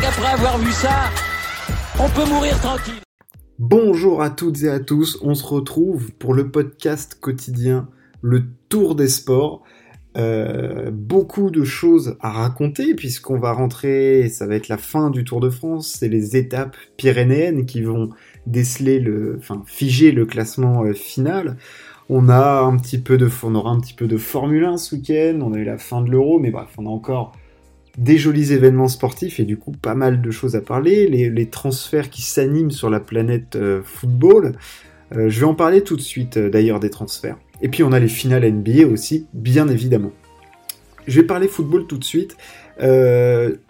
qu'après avoir vu ça, on peut mourir tranquille. Bonjour à toutes et à tous, on se retrouve pour le podcast quotidien Le Tour des Sports. Euh, beaucoup de choses à raconter puisqu'on va rentrer, ça va être la fin du Tour de France, c'est les étapes pyrénéennes qui vont déceler le, enfin figer le classement euh, final. On a un petit peu de, on aura un petit peu de Formule 1 ce week-end, on a eu la fin de l'Euro, mais bref, on a encore des jolis événements sportifs et du coup pas mal de choses à parler, les, transferts qui s'animent sur la planète euh, football. Euh, je vais en parler tout de suite euh, d'ailleurs des transferts. Et puis on a les finales NBA aussi, bien évidemment. Je vais parler football tout de suite.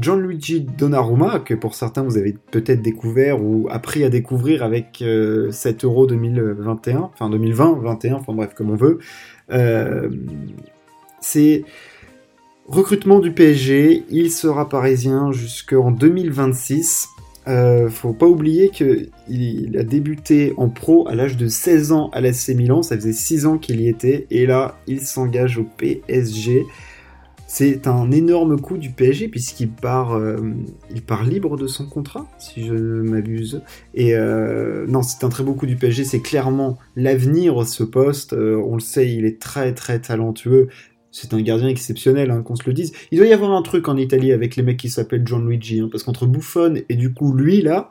Gianluigi Donnarumma, que pour certains vous avez peut-être découvert ou appris à découvrir avec 7 Euro 2021, enfin 2020, 21, enfin bref, comme on veut. c'est recrutement du PSG, il sera parisien jusqu'en 2026. Euh, faut pas oublier qu'il a débuté en pro à l'âge de 16 ans à l'SC Milan, ça faisait 6 ans qu'il y était, et là il s'engage au PSG. C'est un énorme coup du PSG puisqu'il part, euh, part libre de son contrat, si je ne m'abuse. Et euh, non, c'est un très beau coup du PSG. C'est clairement l'avenir ce poste. Euh, on le sait, il est très très talentueux c'est un gardien exceptionnel, hein, qu'on se le dise. Il doit y avoir un truc en Italie avec les mecs qui s'appellent John Luigi, hein, parce qu'entre Buffon et du coup lui là,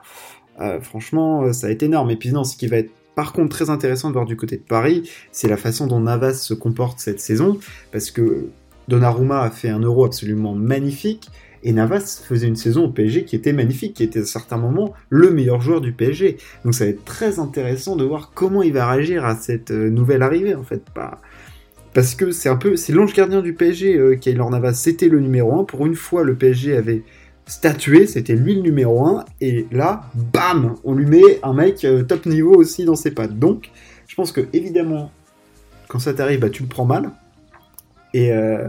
euh, franchement, euh, ça a été énorme. Et puis non, ce qui va être par contre très intéressant de voir du côté de Paris, c'est la façon dont Navas se comporte cette saison, parce que Donnarumma a fait un euro absolument magnifique, et Navas faisait une saison au PSG qui était magnifique, qui était à certains moments le meilleur joueur du PSG. Donc ça va être très intéressant de voir comment il va réagir à cette euh, nouvelle arrivée, en fait. Pas parce que c'est un peu, c'est l'ange gardien du PSG, euh, Kaylor Navas, c'était le numéro 1. Pour une fois, le PSG avait statué, c'était lui le numéro 1, et là, bam, on lui met un mec euh, top niveau aussi dans ses pattes. Donc, je pense que évidemment, quand ça t'arrive, bah, tu le prends mal. Et, euh,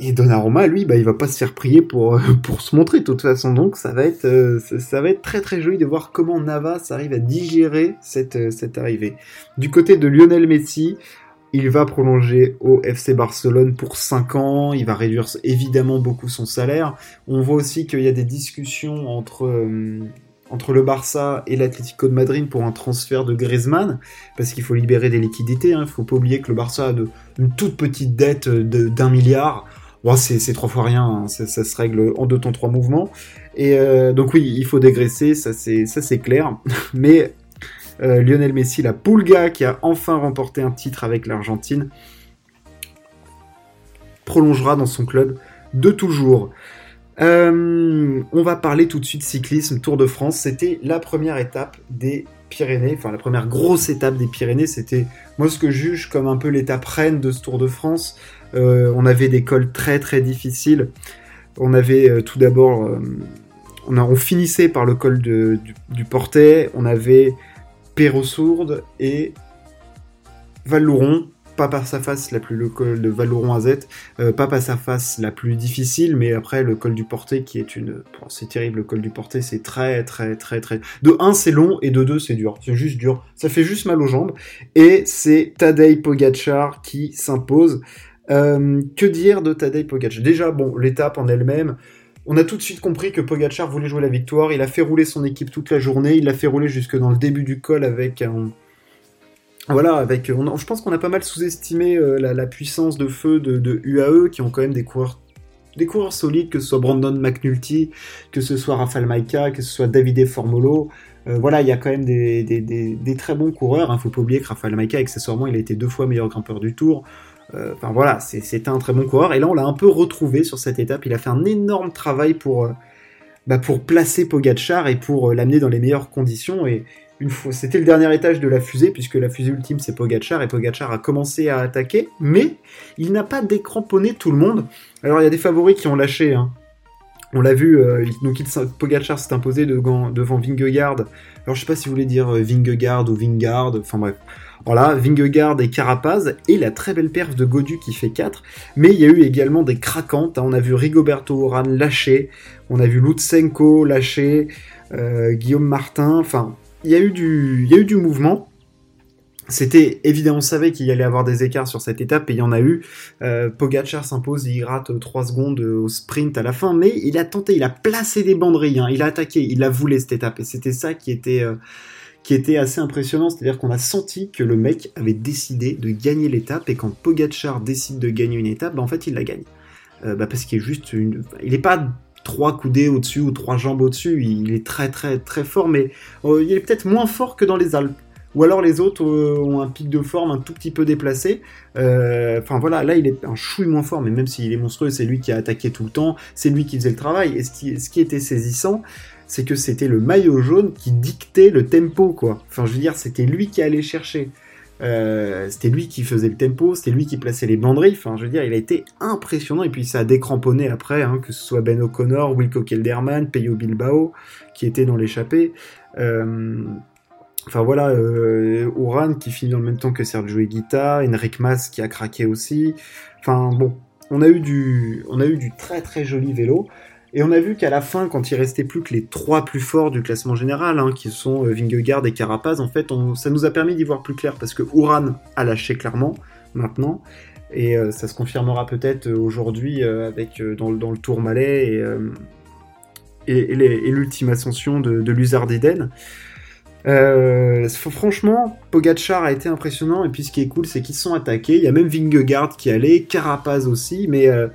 et Donnarumma, lui, bah, il va pas se faire prier pour, pour se montrer de toute façon. Donc, ça va être, euh, va être très très joli de voir comment Navas arrive à digérer cette, cette arrivée. Du côté de Lionel Messi, il va prolonger au FC Barcelone pour 5 ans, il va réduire évidemment beaucoup son salaire. On voit aussi qu'il y a des discussions entre, euh, entre le Barça et l'Atlético de Madrid pour un transfert de Griezmann, parce qu'il faut libérer des liquidités. Hein. Il ne faut pas oublier que le Barça a une toute petite dette d'un milliard. c'est trois fois rien, hein. ça, se règle en deux temps, trois mouvements. Et euh, donc oui, il faut dégraisser, ça c'est clair. Mais euh, Lionel Messi, la Pulga, qui a enfin remporté un titre avec l'Argentine, prolongera dans son club de toujours. Euh, on va parler tout de suite cyclisme, Tour de France. C'était la première étape des Pyrénées, enfin la première grosse étape des Pyrénées. C'était moi ce que je juge comme un peu l'étape reine de ce Tour de France. Euh, on avait des cols très très difficiles. On avait tout d'abord, on, on, finissait par le col du, du Portet. On avait Perrosourde et Valouron, pas par sa face la plus le col de Valouron à Z, euh, pas par sa face la plus difficile, mais après le col du porté qui est une, c'est terrible le col du porté, c'est très très très très. De 1 c'est long et de 2 c'est dur, c'est juste dur, ça fait juste mal aux jambes et c'est Tadej Pogacar qui s'impose. Euh, que dire de Tadej Pogacar? Déjà bon l'étape en elle-même. On a tout de suite compris que Pogachar voulait jouer la victoire. Il a fait rouler son équipe toute la journée. Il l'a fait rouler jusque dans le début du col avec. Voilà, avec. je pense qu'on a pas mal sous-estimé euh, la, puissance de feu de, UAE, qui ont quand même des coureurs, des coureurs solides, que ce soit Brandon McNulty, que ce soit Rafael Maika, que ce soit Davide Formolo. Euh, voilà, il y a quand même des, très bons coureurs. Il hein. ne faut pas oublier que Rafael Maika, accessoirement, il a été deux fois meilleur grimpeur du tour. Euh, enfin voilà, c'était un très bon coureur. Et là, on l'a un peu retrouvé sur cette étape. Il a fait un énorme travail pour, euh, bah, pour placer Pogachar et pour euh, l'amener dans les meilleures conditions. Et une fois, c'était le dernier étage de la fusée, puisque la fusée ultime c'est Pogachar, et Pogachar a commencé à attaquer, mais il n'a pas décramponné tout le monde. Alors il y a des favoris qui ont lâché. Hein. On l'a vu, donc il, Pogachar s'est imposé devant, devant Vingegaard. Alors je sais pas si vous voulez dire Vingegaard ou Vingard, enfin bref. Voilà, Vingegaard et Carapaz, et la très belle perf de Godu qui fait 4. Mais il y a eu également des craquantes. Hein. On a vu Rigoberto Oran lâcher, on a vu Lutsenko lâcher, euh, Guillaume Martin. Enfin, il y, il y a eu du mouvement. C'était évident, on savait qu'il y allait avoir des écarts sur cette étape et il y en a eu. Euh, Pogacar s'impose, il rate 3 secondes au sprint à la fin, mais il a tenté, il a placé des banderilles, hein, il a attaqué, il a voulu cette étape et c'était ça qui était euh, qui était assez impressionnant, c'est-à-dire qu'on a senti que le mec avait décidé de gagner l'étape et quand Pogacar décide de gagner une étape, bah, en fait il la gagne. Euh, bah, parce qu'il est juste il est pas trois coudées au-dessus ou trois jambes au-dessus, il est très très très fort, mais il est peut-être moins fort que dans les Alpes ou alors les autres euh, ont un pic de forme un tout petit peu déplacé. Euh, enfin voilà, là il est un chouille moins fort, mais même s'il est monstrueux, c'est lui qui a attaqué tout le temps, c'est lui qui faisait le travail. Et ce qui, était saisissant, c'est que c'était le maillot jaune qui dictait le tempo, quoi. Enfin je veux dire, c'était lui qui allait chercher. Euh, c'était lui qui faisait le tempo, c'était lui qui plaçait les banderilles. Enfin, je veux dire, il a été impressionnant. Et puis ça a décramponné après, hein, que ce soit Ben O'Connor, Wilco Kelderman, Peyo Bilbao, qui étaient dans l'échappée. Euh, Enfin voilà, euh, qui finit dans le même temps que Sergio Higuita, Enric Mas qui a craqué aussi. Enfin bon, on a eu du, on a eu du très très joli vélo. Et on a vu qu'à la fin, quand il restait plus que les trois plus forts du classement général, hein, qui sont euh, Vingegaard et Carapaz, en fait, ça nous a permis d'y voir plus clair parce que Uran a lâché clairement maintenant. Et euh, ça se confirmera peut-être aujourd'hui avec dans, le Tour Malais et, et, l'ultime ascension de, de Luzardiden. Euh, franchement, Pogachar a été impressionnant et puis ce qui est cool, c'est qu'ils sont attaqués. Il y a même Vingegaard qui allait, Carapaz aussi, mais euh,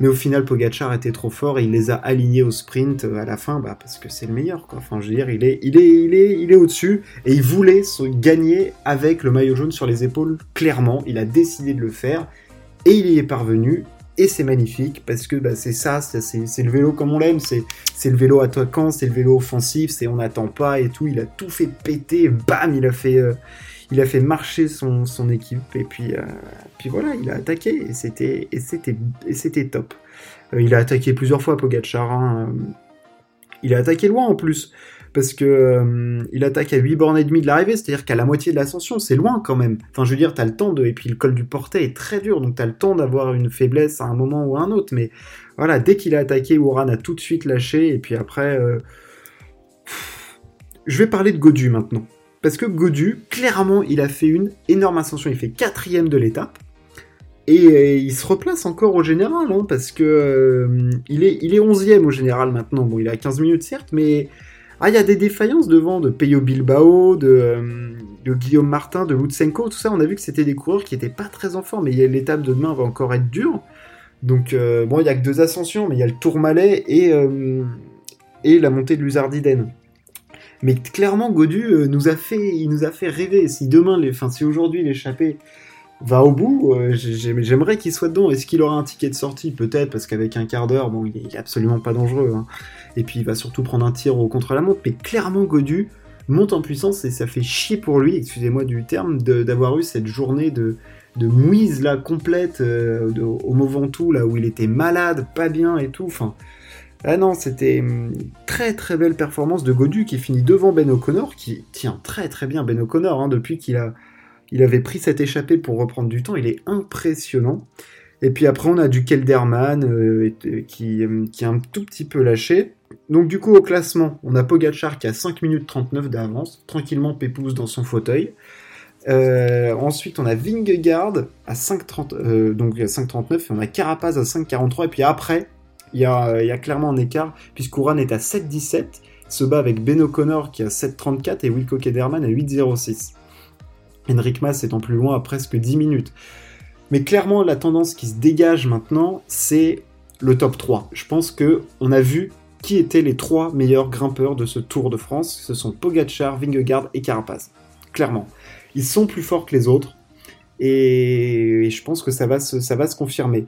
mais au final, Pogachar était trop fort et il les a alignés au sprint euh, à la fin, bah, parce que c'est le meilleur. Enfin, je veux dire, il est, il est, il est, il est au-dessus et il voulait se gagner avec le maillot jaune sur les épaules. Clairement, il a décidé de le faire et il y est parvenu et c'est magnifique parce que bah, c'est ça, c'est le vélo comme on l'aime, c'est le vélo attaquant, c'est le vélo offensif, c'est on n'attend pas et tout. Il a tout fait péter, bam, il a fait, euh, il a fait marcher son, équipe et puis, euh, puis voilà, il a attaqué et c'était top. Euh, il a attaqué plusieurs fois Pogacar, hein, il a attaqué loin en plus parce que euh, il attaque à 8 bornes et demie de l'arrivée, c'est-à-dire qu'à la moitié de l'ascension, c'est loin quand même. Enfin, je veux dire, t'as le temps de... Et puis le col du portet est très dur, donc t'as le temps d'avoir une faiblesse à un moment ou à un autre, mais voilà, dès qu'il a attaqué, Ouran a tout de suite lâché, et puis après... Euh, je vais parler de Godu maintenant. Parce que Godu, clairement, il a fait une énorme ascension, il fait quatrième de l'étape, et euh, il se replace encore au général, hein, parce que il, est, il est 11ème au général maintenant. Bon, il a 15 minutes certes, mais ah, il y a des défaillances devant de Peyo Bilbao, euh, de, Guillaume Martin, de Lutsenko, tout ça. On a vu que c'était des coureurs qui n'étaient pas très en forme, mais l'étape de demain va encore être dure. Donc, euh, bon, il n'y a que deux ascensions, mais il y a le Tourmalet et, euh, et la montée de l'Uzardiden. Mais clairement, Godu nous a fait, il nous a fait rêver. Si demain, les, enfin, si aujourd'hui l'échappée va au bout, j'aimerais qu'il soit dedans. Est-ce qu'il aura un ticket de sortie? Peut-être, parce qu'avec un quart d'heure, bon, il est, absolument pas dangereux. Hein et puis il va surtout prendre un tir au contre-la-montre, mais clairement Godu monte en puissance et ça fait chier pour lui, excusez-moi du terme, d'avoir eu cette journée de, de mouise là complète euh, au Mont Ventoux là où il était malade, pas bien et tout. Enfin, ah non, c'était une très très belle performance de Godu qui finit devant Ben O'Connor, qui tient très très bien Ben O'Connor hein, depuis qu'il a il avait pris cette échappée pour reprendre du temps. Il est impressionnant. Et puis après, on a du Kelderman euh, qui, qui est un tout petit peu lâché. Donc du coup au classement, on a Pogachar qui a 5 minutes 39 d'avance, tranquillement pépouze dans son fauteuil. Euh, ensuite on a Vingegaard à 5.30, euh, donc 5.39 et on a Carapaz à 5.43 et puis après il y a, y a, clairement un écart puisqu'Ouran est à 7.17, se bat avec Ben O'Connor qui a 7.34 et Wilco Kederman à 8.06. Henrik Mas étant plus loin à presque 10 minutes. Mais clairement la tendance qui se dégage maintenant c'est le top 3. Je pense que on a vu qui étaient les trois meilleurs grimpeurs de ce Tour de France. Ce sont Pogacar, Vingegaard et Carapaz. Clairement. Ils sont plus forts que les autres. Et, je pense que ça va se confirmer.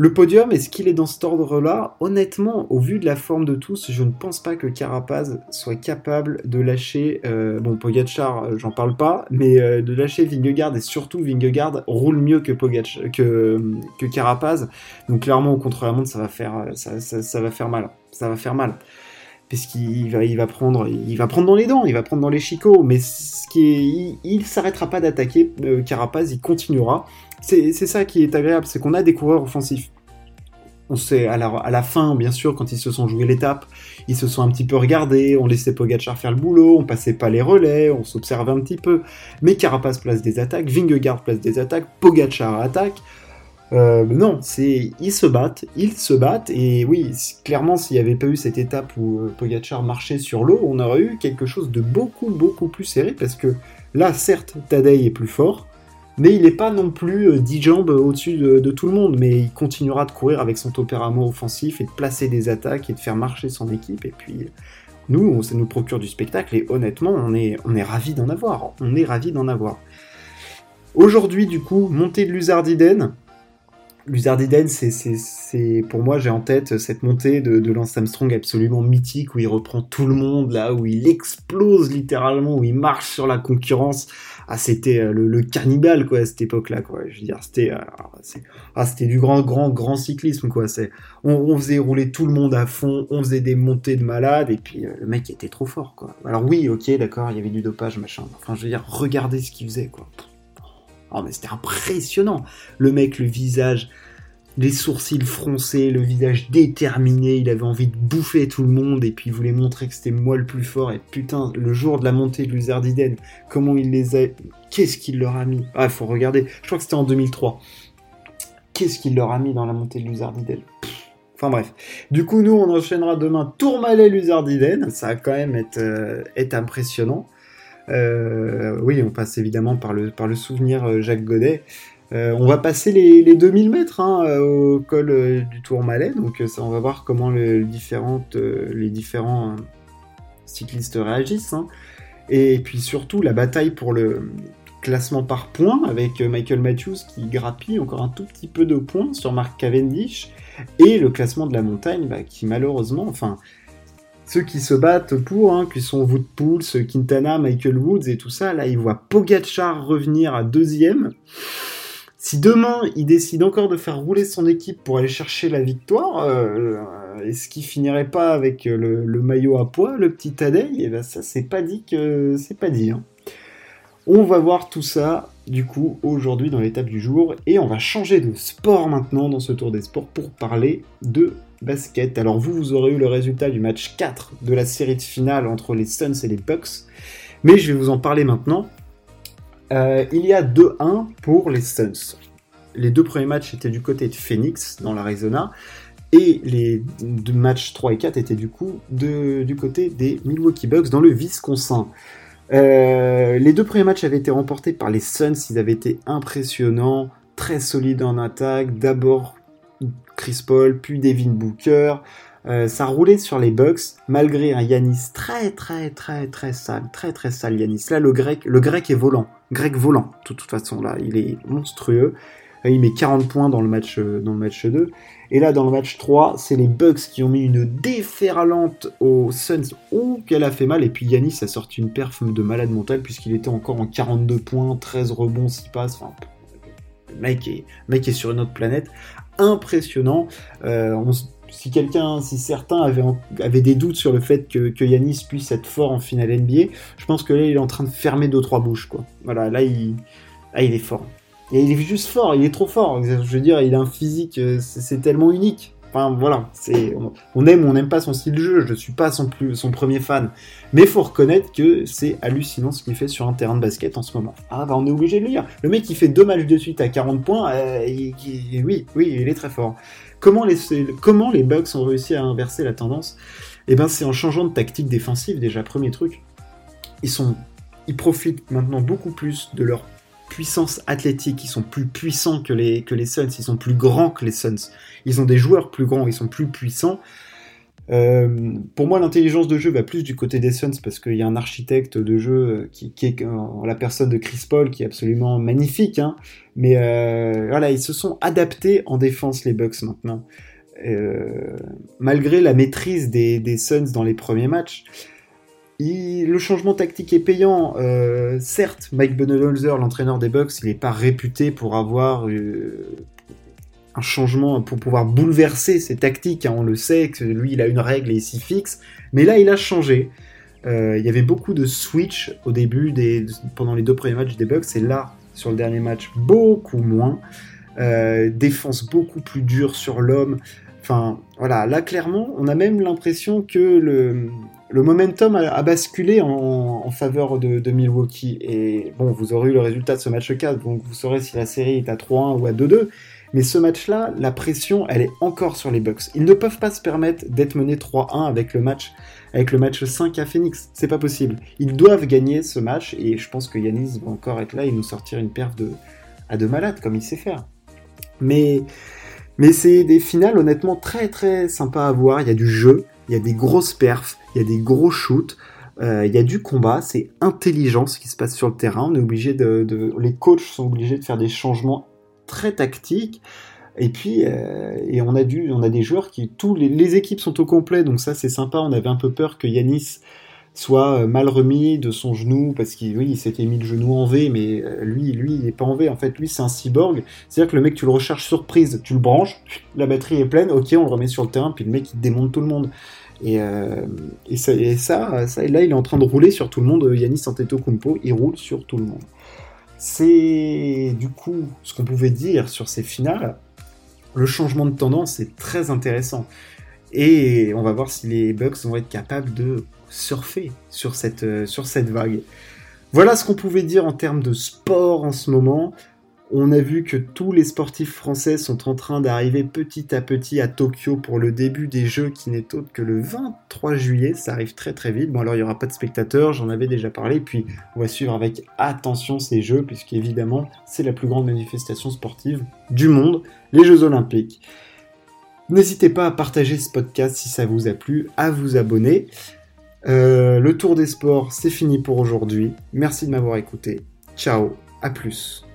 Le podium, est-ce qu'il est dans cet ordre-là? Honnêtement, au vu de la forme de tous, je ne pense pas que Carapaz soit capable de lâcher. Euh, bon, Pogacar, euh, j'en parle pas, mais euh, de lâcher Vingegaard et surtout Vingegaard roule mieux que Carapaz. Donc clairement, au contre-la-montre, ça va faire, ça, va faire mal. Ça va faire mal puisqu'il va, il va prendre, dans les dents, il va prendre dans les chicots, mais ce qui il, s'arrêtera pas d'attaquer Carapaz, il continuera. C'est ça qui est agréable, c'est qu'on a des coureurs offensifs. on sait à la, à la, fin, bien sûr, quand ils se sont joués l'étape, ils se sont un petit peu regardés, on laissait Pogachar faire le boulot, on passait pas les relais, on s'observait un petit peu. Mais Carapace place des attaques, Vingegaard place des attaques, Pogachar attaque. Euh, non, c'est ils se battent, ils se battent, et oui, clairement, s'il n'y avait pas eu cette étape où euh, Pogachar marchait sur l'eau, on aurait eu quelque chose de beaucoup, beaucoup plus serré, parce que là, certes, Tadei est plus fort, mais il n'est pas non plus 10 euh, jambes au-dessus de, tout le monde, mais il continuera de courir avec son tempérament offensif et de placer des attaques et de faire marcher son équipe, et puis nous, ça nous procure du spectacle, et honnêtement, on est, on ravis d'en avoir, on est ravis d'en avoir. Aujourd'hui, du coup, montée de Luzardiden, Luzardiden, c'est pour moi, j'ai en tête cette montée de, de, Lance Armstrong absolument mythique où il reprend tout le monde, là où il explose littéralement, où il marche sur la concurrence. Ah, c'était euh, le, cannibale quoi à cette époque-là, quoi. Je veux dire, c'était euh, ah, c'était du grand, grand, grand cyclisme, quoi. C'est on, on, faisait rouler tout le monde à fond, on faisait des montées de malades, et puis euh, le mec était trop fort, quoi. Alors oui, ok, d'accord, il y avait du dopage, machin. Enfin, je veux dire, regardez ce qu'il faisait, quoi. Oh, mais c'était impressionnant. Le mec, le visage, les sourcils froncés, le visage déterminé, il avait envie de bouffer tout le monde et puis il voulait montrer que c'était moi le plus fort. Et putain, le jour de la montée de Luzardiden, comment il les a. Qu'est-ce qu'il leur a mis? Ah, il faut regarder. Je crois que c'était en 2003. Qu'est-ce qu'il leur a mis dans la montée de Luzardiden Enfin bref. Du coup, nous, on enchaînera demain Tourmalet-Luzardiden. Ça va quand même être, euh, être impressionnant. Euh, oui, on passe évidemment par le, souvenir euh, Jacques Godet. Euh, on va passer les, 2000 mètres hein, au col du Tourmalet, donc ça, on va voir comment les différents cyclistes réagissent. Hein. Et puis surtout la bataille pour le classement par points avec Michael Matthews qui grappille encore un tout petit peu de points sur Mark Cavendish et le classement de la montagne bah, qui malheureusement, enfin ceux qui se battent pour, hein, qui sont Wood Pools, Quintana, Michael Woods et tout ça, là, ils voient Pogachar revenir à deuxième. Si demain, il décide encore de faire rouler son équipe pour aller chercher la victoire, euh, est-ce qu'il finirait pas avec le, maillot à poids, le petit Tadei Et eh ben ça, c'est pas dit que c'est pas dit. Hein. On va voir tout ça, du coup, aujourd'hui dans l'étape du jour, et on va changer de sport maintenant dans ce tour des sports pour parler de basket. Alors vous, vous aurez eu le résultat du match 4 de la série de finale entre les Suns et les Bucks, mais je vais vous en parler maintenant. Euh, il y a 2-1 pour les Suns. Les deux premiers matchs étaient du côté de Phoenix, dans l'Arizona, et les deux matchs 3 et 4 étaient du coup du côté des Milwaukee Bucks, dans le Wisconsin. Euh, les deux premiers matchs avaient été remportés par les Suns, ils avaient été impressionnants, très solides en attaque, d'abord Chris Paul, puis Devin Booker. Euh, ça roulait sur les Bucks malgré un Yanis très très très très sale, très très sale Yanis. Là le grec, le grec est volant, grec volant. De toute façon là, il est monstrueux. Euh, il met 40 points dans le match euh, dans le match 2 et là dans le match 3, c'est les Bucks qui ont mis une déferlante aux Suns. Oh, qu'elle a fait mal et puis Yanis a sorti une perf de malade mental puisqu'il était encore en 42 points, 13 rebonds, 6 passes, enfin le mec est, mec est sur une autre planète impressionnant. Euh, si quelqu'un, si certains avaient, des doutes sur le fait que, Yanis puisse être fort en finale NBA, je pense que là, il est en train de fermer deux trois bouches, quoi. Voilà, là, il, est fort. Il est juste fort, il est trop fort. Je veux dire, il a un physique, euh, c'est tellement unique. Enfin voilà, c'est on, aime ou on n'aime pas son style de jeu. Je suis pas son plus son premier fan, mais faut reconnaître que c'est hallucinant ce qu'il fait sur un terrain de basket en ce moment. Ah bah on est obligé de le lire. Le mec qui fait deux matchs de suite à 40 points, euh, oui oui il est très fort. Comment les comment les Bucks ont réussi à inverser la tendance? Eh ben c'est en changeant de tactique défensive déjà premier truc. Ils sont ils profitent maintenant beaucoup plus de leur puissance athlétique, ils sont plus puissants que les, que les Suns, ils sont plus grands que les Suns. Ils ont des joueurs plus grands, ils sont plus puissants. Euh, pour moi, l'intelligence de jeu va plus du côté des Suns parce qu'il y a un architecte de jeu qui, est la personne de Chris Paul qui est absolument magnifique. Hein. Mais euh, voilà, ils se sont adaptés en défense les Bucks maintenant. Euh, malgré la maîtrise des, des Suns dans les premiers matchs, le changement tactique est payant. Euh, certes, Mike Budenholzer, l'entraîneur des Bucks, il n'est pas réputé pour avoir euh, un changement, pour pouvoir bouleverser ses tactiques. Hein. On le sait, que lui, il a une règle et il s'y fixe. Mais là, il a changé. Euh, il y avait beaucoup de switch au début, pendant les deux premiers matchs des Bucks. Et là, sur le dernier match, beaucoup moins. défense beaucoup plus dure sur l'homme. Enfin, voilà, là clairement, on a même l'impression que le, le momentum a, basculé en, faveur de, Milwaukee. Et bon, vous aurez eu le résultat de ce match 4, donc vous saurez si la série est à 3-1 ou à 2-2. Mais ce match-là, la pression, elle est encore sur les Bucks. Ils ne peuvent pas se permettre d'être menés 3-1 avec le match avec le match 5 à Phoenix. C'est pas possible. Ils doivent gagner ce match et je pense que Yanis va encore être là et nous sortir une paire de à deux malades comme il sait faire. Mais mais c'est des finales honnêtement très très sympas à voir. Il y a du jeu, il y a des grosses perfs, il y a des gros shoots. Euh, il y a du combat, c'est intelligent ce qui se passe sur le terrain. Les coachs sont obligés de faire des changements très tactiques. Et puis, euh, on a des joueurs qui, tous les, équipes sont au complet, donc ça c'est sympa. On avait un peu peur que Yanis soit euh, mal remis de son genou parce qu'il oui, il s'était mis le genou en V, mais lui, lui, il est pas en V. En fait, lui, c'est un cyborg. C'est-à-dire que le mec, tu le recharges surprise, tu le branches, la batterie est pleine, ok, on le remet sur le terrain, puis le mec il démonte tout le monde. Et, euh, et, ça, et ça, ça, là, il est en train de rouler sur tout le monde. Yanis Antetokounmpo, il roule sur tout le monde. C'est du coup ce qu'on pouvait dire sur ces finales. Le changement de tendance est très intéressant. Et on va voir si les Bucks vont être capables de surfer sur cette, sur cette vague. Voilà ce qu'on pouvait dire en termes de sport en ce moment. On a vu que tous les sportifs français sont en train d'arriver petit à petit à Tokyo pour le début des Jeux qui n'est autre que le 23 juillet. Ça arrive très très vite. Bon alors il n'y aura pas de spectateurs, j'en avais déjà parlé. Puis on va suivre avec attention ces Jeux puisqu'évidemment c'est la plus grande manifestation sportive du monde, les Jeux Olympiques. N'hésitez pas à partager ce podcast si ça vous a plu, à vous abonner. Euh, le tour des sports, c'est fini pour aujourd'hui. Merci de m'avoir écouté. Ciao, à plus.